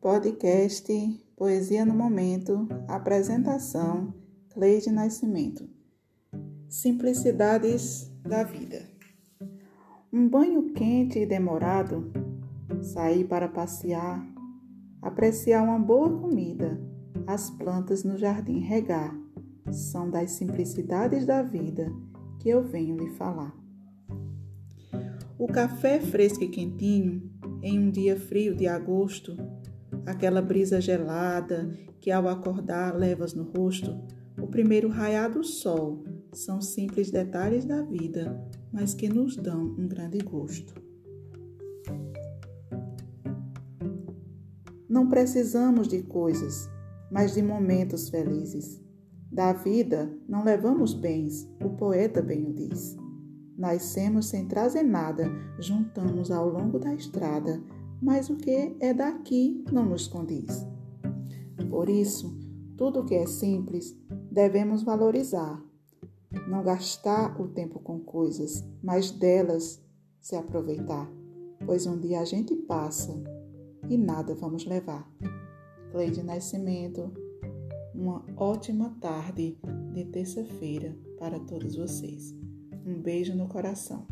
Podcast Poesia no Momento, apresentação Cleide Nascimento. Simplicidades da vida. Um banho quente e demorado, sair para passear, apreciar uma boa comida, as plantas no jardim regar, são das simplicidades da vida que eu venho lhe falar. O café fresco e quentinho, em um dia frio de agosto, aquela brisa gelada que ao acordar levas no rosto, o primeiro raiar do sol, são simples detalhes da vida, mas que nos dão um grande gosto. Não precisamos de coisas, mas de momentos felizes. Da vida não levamos bens, o poeta bem o diz. Nascemos sem trazer nada, juntamos ao longo da estrada, mas o que é daqui não nos condiz. Por isso, tudo que é simples devemos valorizar. Não gastar o tempo com coisas, mas delas se aproveitar, pois um dia a gente passa e nada vamos levar. Cleide Nascimento, uma ótima tarde de terça-feira para todos vocês. Um beijo no coração.